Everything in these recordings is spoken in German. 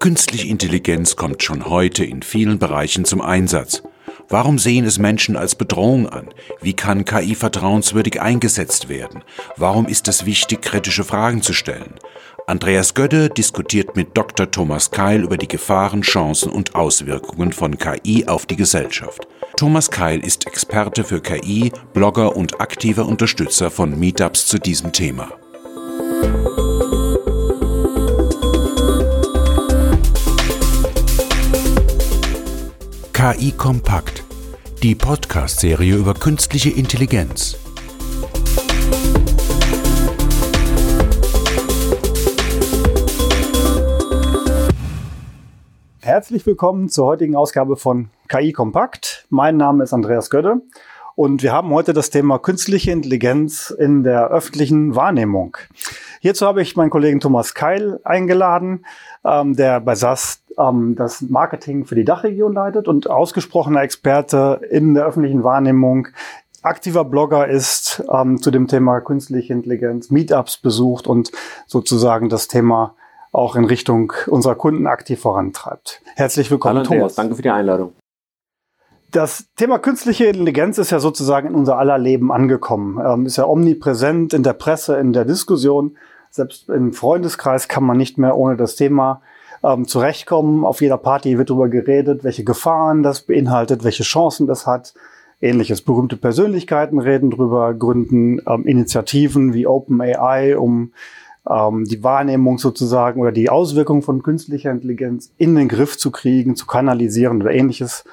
Künstliche Intelligenz kommt schon heute in vielen Bereichen zum Einsatz. Warum sehen es Menschen als Bedrohung an? Wie kann KI vertrauenswürdig eingesetzt werden? Warum ist es wichtig, kritische Fragen zu stellen? Andreas Gödde diskutiert mit Dr. Thomas Keil über die Gefahren, Chancen und Auswirkungen von KI auf die Gesellschaft. Thomas Keil ist Experte für KI, Blogger und aktiver Unterstützer von Meetups zu diesem Thema. KI Kompakt, die Podcast-Serie über künstliche Intelligenz. Herzlich willkommen zur heutigen Ausgabe von KI Kompakt. Mein Name ist Andreas Gödde und wir haben heute das Thema künstliche Intelligenz in der öffentlichen Wahrnehmung. Hierzu habe ich meinen Kollegen Thomas Keil eingeladen, ähm, der bei SAS ähm, das Marketing für die Dachregion leitet und ausgesprochener Experte in der öffentlichen Wahrnehmung, aktiver Blogger ist ähm, zu dem Thema künstliche Intelligenz, Meetups besucht und sozusagen das Thema auch in Richtung unserer Kunden aktiv vorantreibt. Herzlich willkommen, Hallo, Thomas. Danke für die Einladung. Das Thema künstliche Intelligenz ist ja sozusagen in unser aller Leben angekommen. Ähm, ist ja omnipräsent in der Presse, in der Diskussion. Selbst im Freundeskreis kann man nicht mehr ohne das Thema ähm, zurechtkommen. Auf jeder Party wird darüber geredet, welche Gefahren das beinhaltet, welche Chancen das hat. Ähnliches. Berühmte Persönlichkeiten reden drüber, gründen ähm, Initiativen wie OpenAI, um ähm, die Wahrnehmung sozusagen oder die Auswirkungen von künstlicher Intelligenz in den Griff zu kriegen, zu kanalisieren oder ähnliches.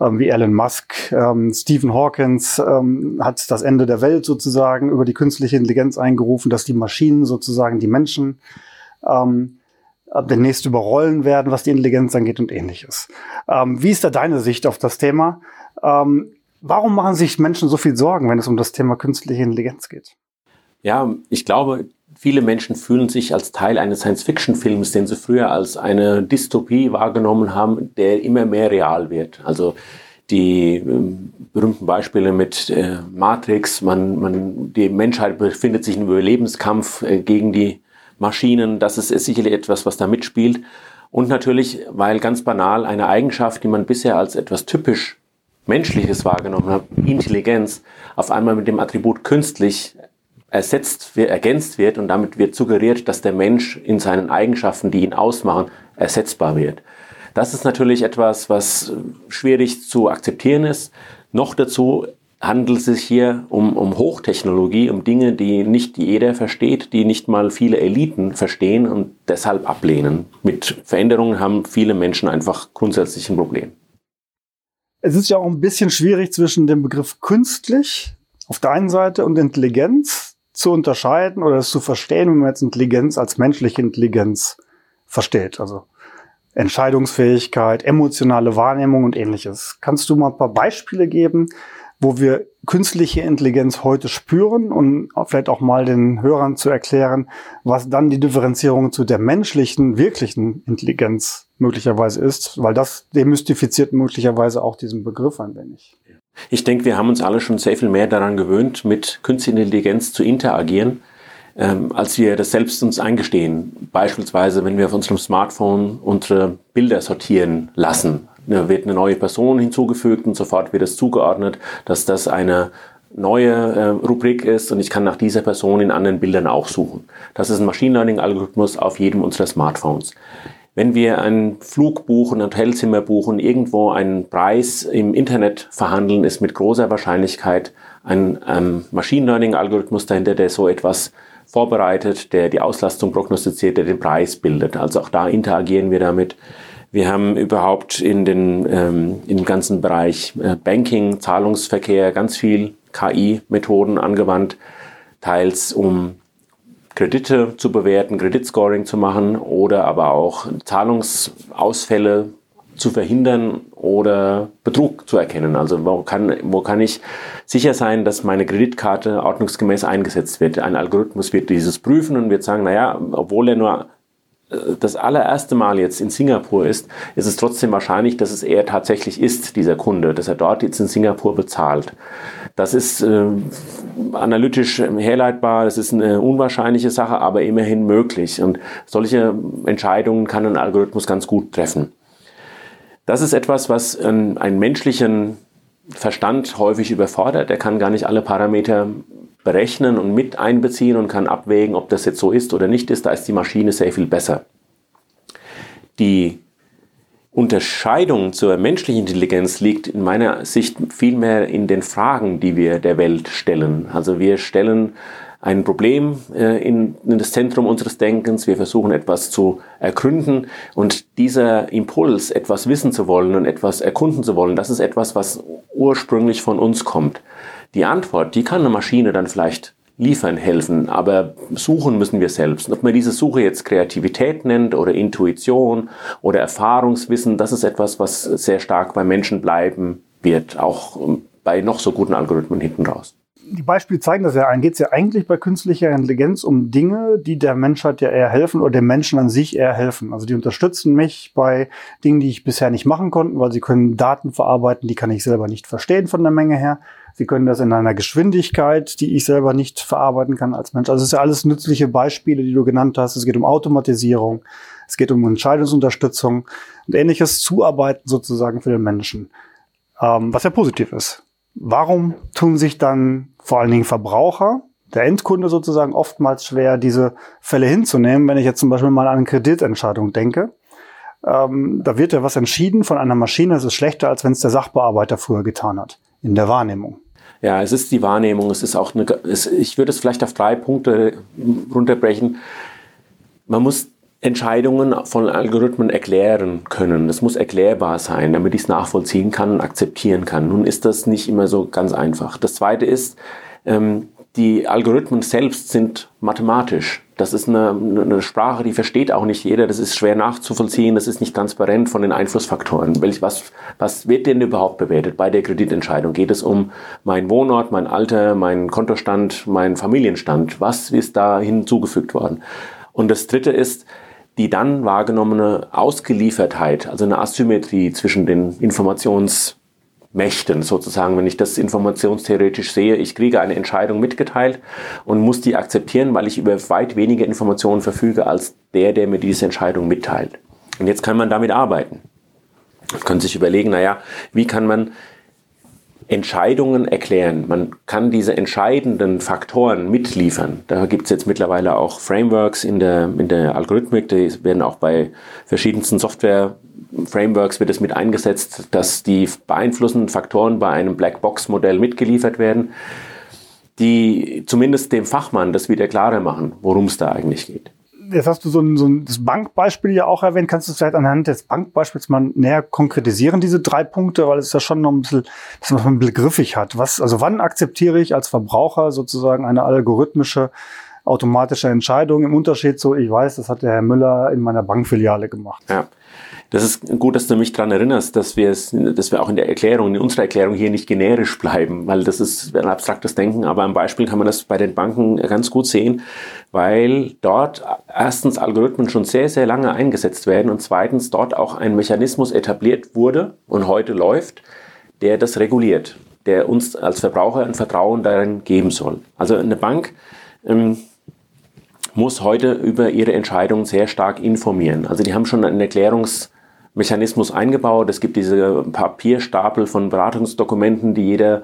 Ähm, wie Elon Musk, ähm, Stephen Hawkins ähm, hat das Ende der Welt sozusagen über die künstliche Intelligenz eingerufen, dass die Maschinen sozusagen die Menschen ähm, demnächst überrollen werden, was die Intelligenz angeht und ähnliches. Ähm, wie ist da deine Sicht auf das Thema? Ähm, warum machen sich Menschen so viel Sorgen, wenn es um das Thema künstliche Intelligenz geht? Ja, ich glaube, viele Menschen fühlen sich als Teil eines Science-Fiction-Films, den sie früher als eine Dystopie wahrgenommen haben, der immer mehr real wird. Also die äh, berühmten Beispiele mit äh, Matrix, man, man, die Menschheit befindet sich im Überlebenskampf äh, gegen die Maschinen, das ist sicherlich etwas, was da mitspielt. Und natürlich, weil ganz banal eine Eigenschaft, die man bisher als etwas typisch Menschliches wahrgenommen hat, Intelligenz, auf einmal mit dem Attribut künstlich ersetzt, ergänzt wird und damit wird suggeriert, dass der Mensch in seinen Eigenschaften, die ihn ausmachen, ersetzbar wird. Das ist natürlich etwas, was schwierig zu akzeptieren ist. Noch dazu handelt es sich hier um, um Hochtechnologie, um Dinge, die nicht jeder versteht, die nicht mal viele Eliten verstehen und deshalb ablehnen. Mit Veränderungen haben viele Menschen einfach grundsätzlich ein Problem. Es ist ja auch ein bisschen schwierig zwischen dem Begriff künstlich auf der einen Seite und Intelligenz zu unterscheiden oder es zu verstehen, wenn man jetzt Intelligenz als menschliche Intelligenz versteht. Also Entscheidungsfähigkeit, emotionale Wahrnehmung und ähnliches. Kannst du mal ein paar Beispiele geben, wo wir künstliche Intelligenz heute spüren und vielleicht auch mal den Hörern zu erklären, was dann die Differenzierung zu der menschlichen, wirklichen Intelligenz möglicherweise ist, weil das demystifiziert möglicherweise auch diesen Begriff ein wenig. Ich denke, wir haben uns alle schon sehr viel mehr daran gewöhnt, mit künstlicher Intelligenz zu interagieren, ähm, als wir das selbst uns eingestehen. Beispielsweise, wenn wir auf unserem Smartphone unsere Bilder sortieren lassen da wird eine neue Person hinzugefügt und sofort wird es zugeordnet, dass das eine neue äh, Rubrik ist und ich kann nach dieser Person in anderen Bildern auch suchen. Das ist ein Machine Learning Algorithmus auf jedem unserer Smartphones. Wenn wir einen Flug buchen, ein Hotelzimmer buchen, irgendwo einen Preis im Internet verhandeln, ist mit großer Wahrscheinlichkeit ein ähm, Machine Learning Algorithmus dahinter, der so etwas vorbereitet, der die Auslastung prognostiziert, der den Preis bildet. Also auch da interagieren wir damit. Wir haben überhaupt in den, ähm, im ganzen Bereich äh, Banking, Zahlungsverkehr ganz viel KI-Methoden angewandt, teils um Kredite zu bewerten, Kreditscoring zu machen oder aber auch Zahlungsausfälle zu verhindern oder Betrug zu erkennen. Also wo kann, wo kann ich sicher sein, dass meine Kreditkarte ordnungsgemäß eingesetzt wird? Ein Algorithmus wird dieses prüfen und wird sagen, naja, obwohl er nur das allererste Mal jetzt in Singapur ist, ist es trotzdem wahrscheinlich, dass es er tatsächlich ist, dieser Kunde, dass er dort jetzt in Singapur bezahlt. Das ist äh, analytisch herleitbar, das ist eine unwahrscheinliche Sache, aber immerhin möglich. Und solche Entscheidungen kann ein Algorithmus ganz gut treffen. Das ist etwas, was einen, einen menschlichen Verstand häufig überfordert. Er kann gar nicht alle Parameter berechnen und mit einbeziehen und kann abwägen, ob das jetzt so ist oder nicht ist. Da ist die Maschine sehr viel besser. Die Unterscheidung zur menschlichen Intelligenz liegt in meiner Sicht vielmehr in den Fragen, die wir der Welt stellen. Also wir stellen ein Problem äh, in, in, das Zentrum unseres Denkens. Wir versuchen etwas zu ergründen und dieser Impuls, etwas wissen zu wollen und etwas erkunden zu wollen, das ist etwas, was ursprünglich von uns kommt. Die Antwort, die kann eine Maschine dann vielleicht liefern, helfen, aber suchen müssen wir selbst. ob man diese Suche jetzt Kreativität nennt oder Intuition oder Erfahrungswissen, das ist etwas, was sehr stark bei Menschen bleiben wird, auch bei noch so guten Algorithmen hinten raus die Beispiele zeigen das ja ein. Geht es ja eigentlich bei künstlicher Intelligenz um Dinge, die der Menschheit ja eher helfen oder dem Menschen an sich eher helfen. Also die unterstützen mich bei Dingen, die ich bisher nicht machen konnte, weil sie können Daten verarbeiten, die kann ich selber nicht verstehen von der Menge her. Sie können das in einer Geschwindigkeit, die ich selber nicht verarbeiten kann als Mensch. Also es ist ja alles nützliche Beispiele, die du genannt hast. Es geht um Automatisierung, es geht um Entscheidungsunterstützung und ähnliches Zuarbeiten sozusagen für den Menschen, ähm, was ja positiv ist. Warum tun sich dann vor allen Dingen Verbraucher, der Endkunde sozusagen, oftmals schwer, diese Fälle hinzunehmen, wenn ich jetzt zum Beispiel mal an eine Kreditentscheidung denke? Ähm, da wird ja was entschieden von einer Maschine, das ist schlechter, als wenn es der Sachbearbeiter früher getan hat, in der Wahrnehmung. Ja, es ist die Wahrnehmung. Es ist auch eine, es, ich würde es vielleicht auf drei Punkte runterbrechen. Man muss Entscheidungen von Algorithmen erklären können. Das muss erklärbar sein, damit ich es nachvollziehen kann und akzeptieren kann. Nun ist das nicht immer so ganz einfach. Das Zweite ist, ähm, die Algorithmen selbst sind mathematisch. Das ist eine, eine, Sprache, die versteht auch nicht jeder. Das ist schwer nachzuvollziehen. Das ist nicht transparent von den Einflussfaktoren. Welch, was, was wird denn überhaupt bewertet bei der Kreditentscheidung? Geht es um meinen Wohnort, mein Alter, meinen Kontostand, meinen Familienstand? Was ist da hinzugefügt worden? Und das Dritte ist, die dann wahrgenommene Ausgeliefertheit, also eine Asymmetrie zwischen den Informationsmächten sozusagen, wenn ich das informationstheoretisch sehe, ich kriege eine Entscheidung mitgeteilt und muss die akzeptieren, weil ich über weit weniger Informationen verfüge als der, der mir diese Entscheidung mitteilt. Und jetzt kann man damit arbeiten. Man kann sich überlegen, naja, wie kann man Entscheidungen erklären. Man kann diese entscheidenden Faktoren mitliefern. Da gibt es jetzt mittlerweile auch Frameworks in der, in der Algorithmik, die werden auch bei verschiedensten Software-Frameworks wird es mit eingesetzt, dass die beeinflussenden Faktoren bei einem Blackbox-Modell mitgeliefert werden, die zumindest dem Fachmann das wieder klarer machen, worum es da eigentlich geht jetzt hast du so ein, so ein das Bankbeispiel ja auch erwähnt. Kannst du vielleicht anhand des Bankbeispiels mal näher konkretisieren, diese drei Punkte, weil es ja schon noch ein bisschen, dass man ein bisschen griffig hat. Was, also wann akzeptiere ich als Verbraucher sozusagen eine algorithmische automatische Entscheidung im Unterschied zu, ich weiß, das hat der Herr Müller in meiner Bankfiliale gemacht. Ja. Das ist gut, dass du mich daran erinnerst, dass wir es, dass wir auch in der Erklärung, in unserer Erklärung hier nicht generisch bleiben, weil das ist ein abstraktes Denken, aber am Beispiel kann man das bei den Banken ganz gut sehen, weil dort erstens Algorithmen schon sehr, sehr lange eingesetzt werden und zweitens dort auch ein Mechanismus etabliert wurde und heute läuft, der das reguliert, der uns als Verbraucher ein Vertrauen darin geben soll. Also eine Bank ähm, muss heute über ihre Entscheidungen sehr stark informieren. Also die haben schon einen Erklärungs Mechanismus eingebaut. Es gibt diese Papierstapel von Beratungsdokumenten, die jeder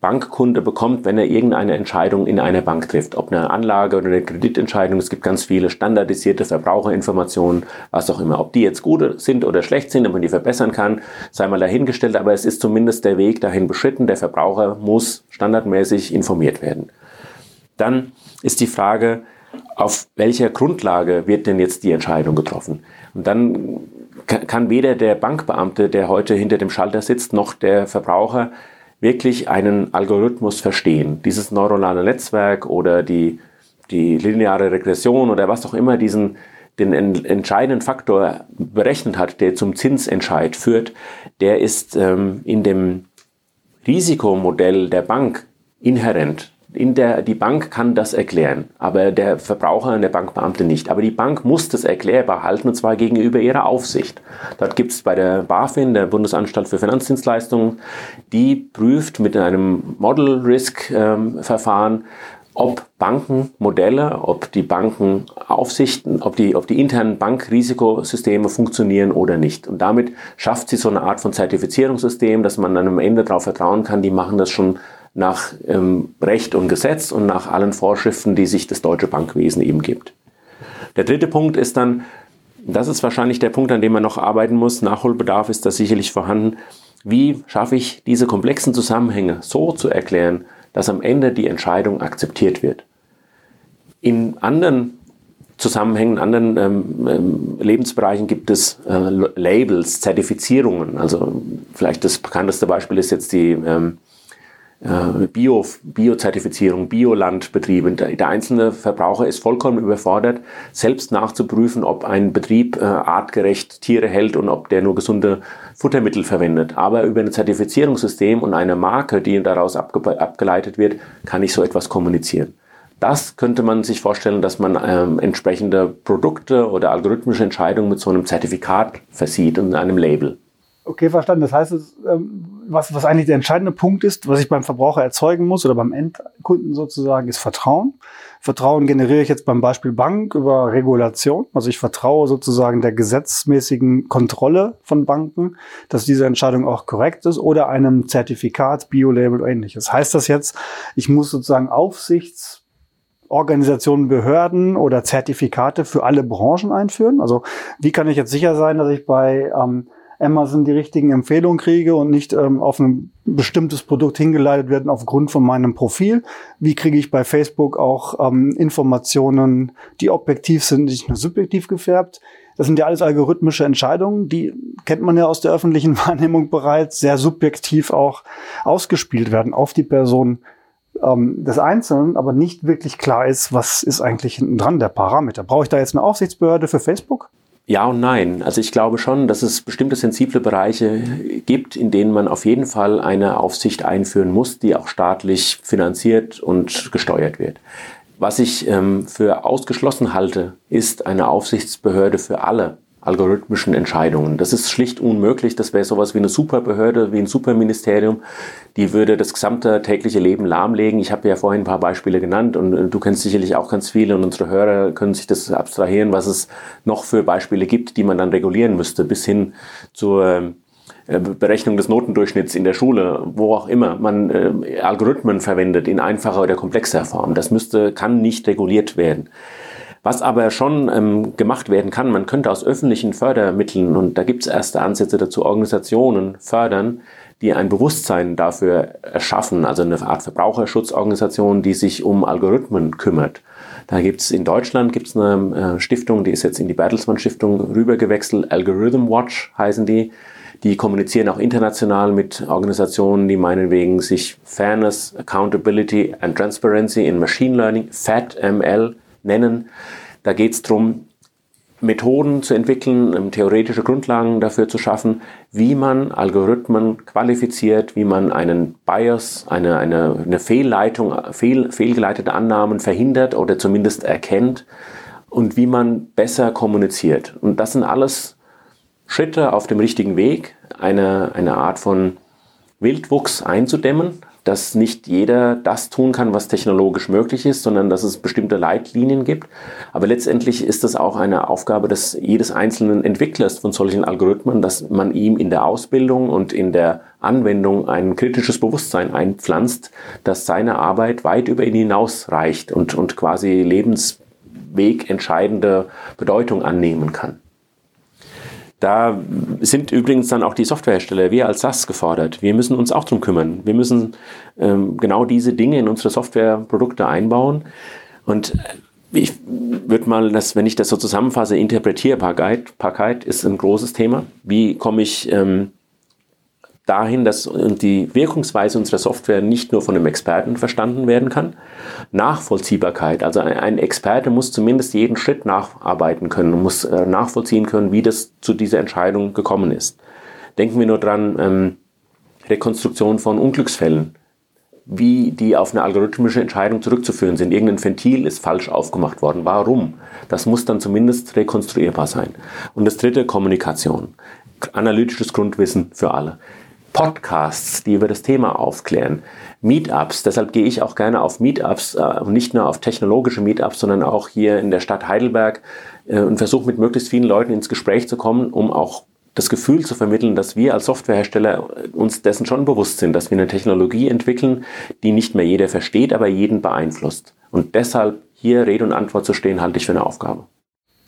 Bankkunde bekommt, wenn er irgendeine Entscheidung in einer Bank trifft. Ob eine Anlage oder eine Kreditentscheidung. Es gibt ganz viele standardisierte Verbraucherinformationen, was auch immer. Ob die jetzt gut sind oder schlecht sind, ob man die verbessern kann, sei mal dahingestellt. Aber es ist zumindest der Weg dahin beschritten. Der Verbraucher muss standardmäßig informiert werden. Dann ist die Frage, auf welcher Grundlage wird denn jetzt die Entscheidung getroffen? Und dann kann weder der Bankbeamte, der heute hinter dem Schalter sitzt, noch der Verbraucher wirklich einen Algorithmus verstehen. Dieses neuronale Netzwerk oder die, die lineare Regression oder was auch immer diesen den entscheidenden Faktor berechnet hat, der zum Zinsentscheid führt, der ist ähm, in dem Risikomodell der Bank inhärent in der, die Bank kann das erklären, aber der Verbraucher und der Bankbeamte nicht. Aber die Bank muss das erklärbar halten, und zwar gegenüber ihrer Aufsicht. Dort gibt es bei der BaFin, der Bundesanstalt für Finanzdienstleistungen, die prüft mit einem Model Risk ähm, Verfahren, ob Bankenmodelle, ob die Bankenaufsichten, ob die, ob die internen Bankrisikosysteme funktionieren oder nicht. Und damit schafft sie so eine Art von Zertifizierungssystem, dass man dann am Ende darauf vertrauen kann, die machen das schon nach ähm, Recht und Gesetz und nach allen Vorschriften, die sich das deutsche Bankwesen eben gibt. Der dritte Punkt ist dann, das ist wahrscheinlich der Punkt, an dem man noch arbeiten muss, Nachholbedarf ist da sicherlich vorhanden, wie schaffe ich diese komplexen Zusammenhänge so zu erklären, dass am Ende die Entscheidung akzeptiert wird. In anderen Zusammenhängen, anderen ähm, ähm, Lebensbereichen gibt es äh, Labels, Zertifizierungen. Also vielleicht das bekannteste Beispiel ist jetzt die ähm, äh, Bio, Bio-Zertifizierung, Biolandbetriebe. Der einzelne Verbraucher ist vollkommen überfordert, selbst nachzuprüfen, ob ein Betrieb äh, artgerecht Tiere hält und ob der nur gesunde Futtermittel verwendet. Aber über ein Zertifizierungssystem und eine Marke, die daraus abge abgeleitet wird, kann ich so etwas kommunizieren. Das könnte man sich vorstellen, dass man ähm, entsprechende Produkte oder algorithmische Entscheidungen mit so einem Zertifikat versieht und einem Label. Okay, verstanden. Das heißt, ähm, was, was eigentlich der entscheidende Punkt ist, was ich beim Verbraucher erzeugen muss oder beim Endkunden sozusagen, ist Vertrauen. Vertrauen generiere ich jetzt beim Beispiel Bank über Regulation. Also ich vertraue sozusagen der gesetzmäßigen Kontrolle von Banken, dass diese Entscheidung auch korrekt ist oder einem Zertifikat, Biolabel oder ähnliches. Heißt das jetzt, ich muss sozusagen Aufsichts Organisationen, Behörden oder Zertifikate für alle Branchen einführen? Also wie kann ich jetzt sicher sein, dass ich bei ähm, Amazon die richtigen Empfehlungen kriege und nicht ähm, auf ein bestimmtes Produkt hingeleitet werden aufgrund von meinem Profil. Wie kriege ich bei Facebook auch ähm, Informationen, die objektiv sind, nicht nur subjektiv gefärbt? Das sind ja alles algorithmische Entscheidungen, die kennt man ja aus der öffentlichen Wahrnehmung bereits, sehr subjektiv auch ausgespielt werden auf die Person ähm, des Einzelnen, aber nicht wirklich klar ist, was ist eigentlich hinten dran der Parameter. Brauche ich da jetzt eine Aufsichtsbehörde für Facebook? Ja und nein. Also ich glaube schon, dass es bestimmte sensible Bereiche gibt, in denen man auf jeden Fall eine Aufsicht einführen muss, die auch staatlich finanziert und gesteuert wird. Was ich ähm, für ausgeschlossen halte, ist eine Aufsichtsbehörde für alle algorithmischen Entscheidungen. Das ist schlicht unmöglich. Das wäre sowas wie eine Superbehörde, wie ein Superministerium. Die würde das gesamte tägliche Leben lahmlegen. Ich habe ja vorhin ein paar Beispiele genannt und äh, du kennst sicherlich auch ganz viele und unsere Hörer können sich das abstrahieren, was es noch für Beispiele gibt, die man dann regulieren müsste, bis hin zur äh, Berechnung des Notendurchschnitts in der Schule, wo auch immer man äh, Algorithmen verwendet in einfacher oder komplexer Form. Das müsste, kann nicht reguliert werden. Was aber schon ähm, gemacht werden kann, man könnte aus öffentlichen Fördermitteln, und da gibt es erste Ansätze dazu, Organisationen fördern, die ein Bewusstsein dafür erschaffen, also eine Art Verbraucherschutzorganisation, die sich um Algorithmen kümmert. Da gibt es in Deutschland gibt's eine äh, Stiftung, die ist jetzt in die Bertelsmann Stiftung rübergewechselt, Algorithm Watch heißen die. Die kommunizieren auch international mit Organisationen, die meinetwegen sich Fairness, Accountability and Transparency in Machine Learning, FATML, nennen. Da geht es darum, Methoden zu entwickeln, ähm, theoretische Grundlagen dafür zu schaffen, wie man Algorithmen qualifiziert, wie man einen Bias, eine, eine, eine Fehlleitung, fehl, fehlgeleitete Annahmen verhindert oder zumindest erkennt und wie man besser kommuniziert. Und das sind alles Schritte auf dem richtigen Weg, eine, eine Art von Wildwuchs einzudämmen, dass nicht jeder das tun kann, was technologisch möglich ist, sondern dass es bestimmte Leitlinien gibt. Aber letztendlich ist das auch eine Aufgabe des jedes einzelnen Entwicklers von solchen Algorithmen, dass man ihm in der Ausbildung und in der Anwendung ein kritisches Bewusstsein einpflanzt, dass seine Arbeit weit über ihn hinaus reicht und, und quasi lebenswegentscheidende Bedeutung annehmen kann. Da sind übrigens dann auch die Softwarehersteller, wir als SAS gefordert. Wir müssen uns auch darum kümmern. Wir müssen ähm, genau diese Dinge in unsere Softwareprodukte einbauen. Und ich würde mal, das, wenn ich das so zusammenfasse, Interpretierbarkeit ist ein großes Thema. Wie komme ich ähm, dahin, dass die Wirkungsweise unserer Software nicht nur von einem Experten verstanden werden kann. Nachvollziehbarkeit, also ein Experte muss zumindest jeden Schritt nacharbeiten können und muss äh, nachvollziehen können, wie das zu dieser Entscheidung gekommen ist. Denken wir nur dran, ähm, Rekonstruktion von Unglücksfällen. wie die auf eine algorithmische Entscheidung zurückzuführen sind. Irgendein Ventil ist falsch aufgemacht worden. Warum? Das muss dann zumindest rekonstruierbar sein. Und das dritte, Kommunikation. Analytisches Grundwissen für alle. Podcasts, die über das Thema aufklären. Meetups, deshalb gehe ich auch gerne auf Meetups äh, nicht nur auf technologische Meetups, sondern auch hier in der Stadt Heidelberg äh, und versuche mit möglichst vielen Leuten ins Gespräch zu kommen, um auch das Gefühl zu vermitteln, dass wir als Softwarehersteller uns dessen schon bewusst sind, dass wir eine Technologie entwickeln, die nicht mehr jeder versteht, aber jeden beeinflusst. Und deshalb hier Rede und Antwort zu stehen, halte ich für eine Aufgabe.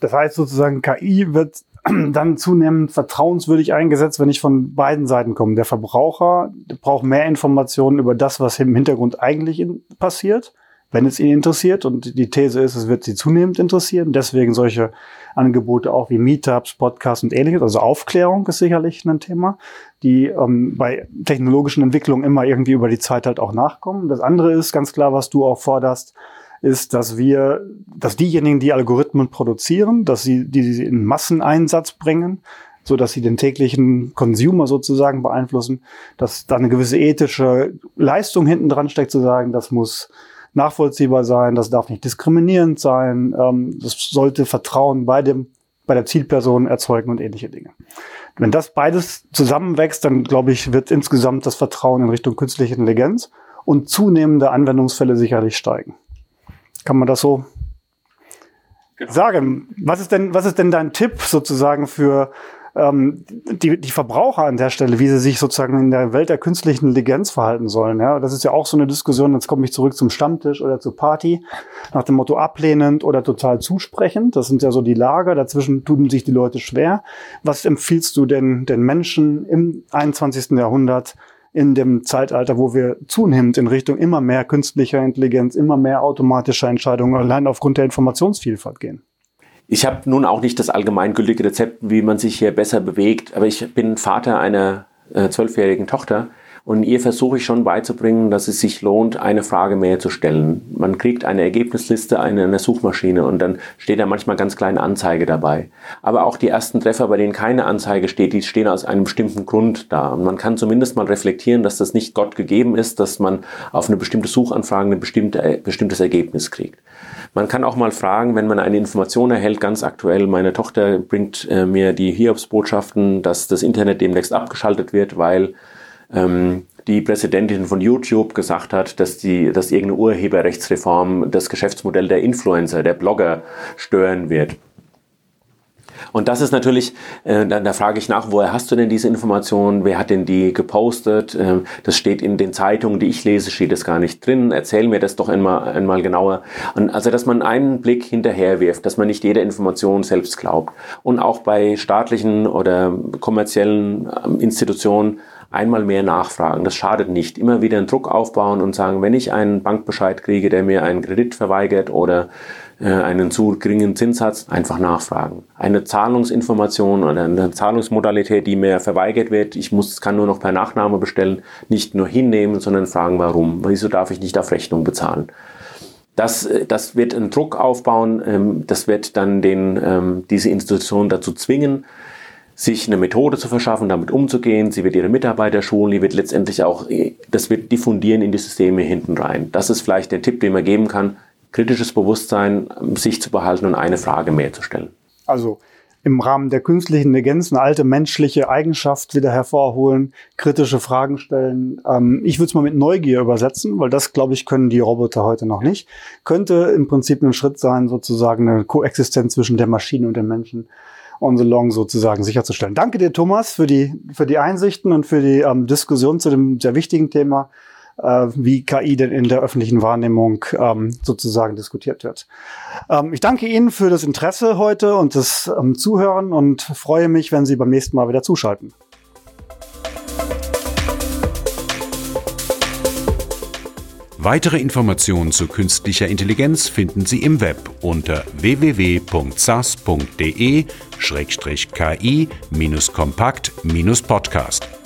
Das heißt sozusagen, KI wird dann zunehmend vertrauenswürdig eingesetzt, wenn ich von beiden Seiten komme. Der Verbraucher braucht mehr Informationen über das, was im Hintergrund eigentlich passiert, wenn es ihn interessiert. Und die These ist, es wird sie zunehmend interessieren. Deswegen solche Angebote auch wie Meetups, Podcasts und ähnliches. Also Aufklärung ist sicherlich ein Thema, die ähm, bei technologischen Entwicklungen immer irgendwie über die Zeit halt auch nachkommen. Das andere ist ganz klar, was du auch forderst, ist, dass wir, dass diejenigen, die Algorithmen produzieren, dass sie die in Masseneinsatz bringen, so dass sie den täglichen Consumer sozusagen beeinflussen, dass da eine gewisse ethische Leistung hinten dran steckt, zu sagen, das muss nachvollziehbar sein, das darf nicht diskriminierend sein, ähm, das sollte Vertrauen bei dem bei der Zielperson erzeugen und ähnliche Dinge. Wenn das beides zusammenwächst, dann glaube ich, wird insgesamt das Vertrauen in Richtung künstliche Intelligenz und zunehmende Anwendungsfälle sicherlich steigen. Kann man das so genau. sagen? Was ist denn, was ist denn dein Tipp sozusagen für ähm, die, die Verbraucher an der Stelle, wie sie sich sozusagen in der Welt der künstlichen Intelligenz verhalten sollen? Ja, das ist ja auch so eine Diskussion. Jetzt komme ich zurück zum Stammtisch oder zur Party nach dem Motto ablehnend oder total zusprechend. Das sind ja so die Lager. Dazwischen tun sich die Leute schwer. Was empfiehlst du denn den Menschen im 21. Jahrhundert? In dem Zeitalter, wo wir zunehmend in Richtung immer mehr künstlicher Intelligenz, immer mehr automatischer Entscheidungen allein aufgrund der Informationsvielfalt gehen. Ich habe nun auch nicht das allgemeingültige Rezept, wie man sich hier besser bewegt, aber ich bin Vater einer äh, zwölfjährigen Tochter und ihr versuche ich schon beizubringen, dass es sich lohnt, eine Frage mehr zu stellen. Man kriegt eine Ergebnisliste in einer Suchmaschine und dann steht da manchmal ganz kleine Anzeige dabei. Aber auch die ersten Treffer, bei denen keine Anzeige steht, die stehen aus einem bestimmten Grund da. Und man kann zumindest mal reflektieren, dass das nicht Gott gegeben ist, dass man auf eine bestimmte Suchanfrage ein bestimmte, äh, bestimmtes Ergebnis kriegt. Man kann auch mal fragen, wenn man eine Information erhält, ganz aktuell, meine Tochter bringt äh, mir die Hiobsbotschaften, dass das Internet demnächst abgeschaltet wird, weil ähm, die Präsidentin von YouTube gesagt hat, dass, die, dass irgendeine Urheberrechtsreform das Geschäftsmodell der Influencer, der Blogger stören wird. Und das ist natürlich, äh, da, da frage ich nach, woher hast du denn diese Informationen? Wer hat denn die gepostet? Äh, das steht in den Zeitungen, die ich lese, steht das gar nicht drin. Erzähl mir das doch einmal, einmal genauer. Und also, dass man einen Blick hinterher wirft, dass man nicht jede Information selbst glaubt. Und auch bei staatlichen oder kommerziellen ähm, Institutionen einmal mehr nachfragen. Das schadet nicht. Immer wieder einen Druck aufbauen und sagen, wenn ich einen Bankbescheid kriege, der mir einen Kredit verweigert oder äh, einen zu geringen Zinssatz, einfach nachfragen. Eine Zahlungsinformation oder eine Zahlungsmodalität, die mir verweigert wird, ich muss, kann nur noch per Nachname bestellen, nicht nur hinnehmen, sondern fragen, warum. Wieso darf ich nicht auf Rechnung bezahlen? Das, äh, das wird einen Druck aufbauen, ähm, das wird dann den, ähm, diese Institution dazu zwingen, sich eine Methode zu verschaffen, damit umzugehen. Sie wird ihre Mitarbeiter schulen, die wird letztendlich auch, das wird diffundieren in die Systeme hinten rein. Das ist vielleicht der Tipp, den man geben kann, kritisches Bewusstsein sich zu behalten und eine Frage mehr zu stellen. Also im Rahmen der künstlichen Intelligenz eine alte menschliche Eigenschaft wieder hervorholen, kritische Fragen stellen. Ähm, ich würde es mal mit Neugier übersetzen, weil das, glaube ich, können die Roboter heute noch nicht. Könnte im Prinzip ein Schritt sein, sozusagen eine Koexistenz zwischen der Maschine und dem Menschen on the long sozusagen sicherzustellen. Danke dir, Thomas, für die, für die Einsichten und für die ähm, Diskussion zu dem sehr wichtigen Thema, äh, wie KI denn in der öffentlichen Wahrnehmung ähm, sozusagen diskutiert wird. Ähm, ich danke Ihnen für das Interesse heute und das ähm, Zuhören und freue mich, wenn Sie beim nächsten Mal wieder zuschalten. Weitere Informationen zu künstlicher Intelligenz finden Sie im Web unter www.sas.de-ki-kompakt-podcast.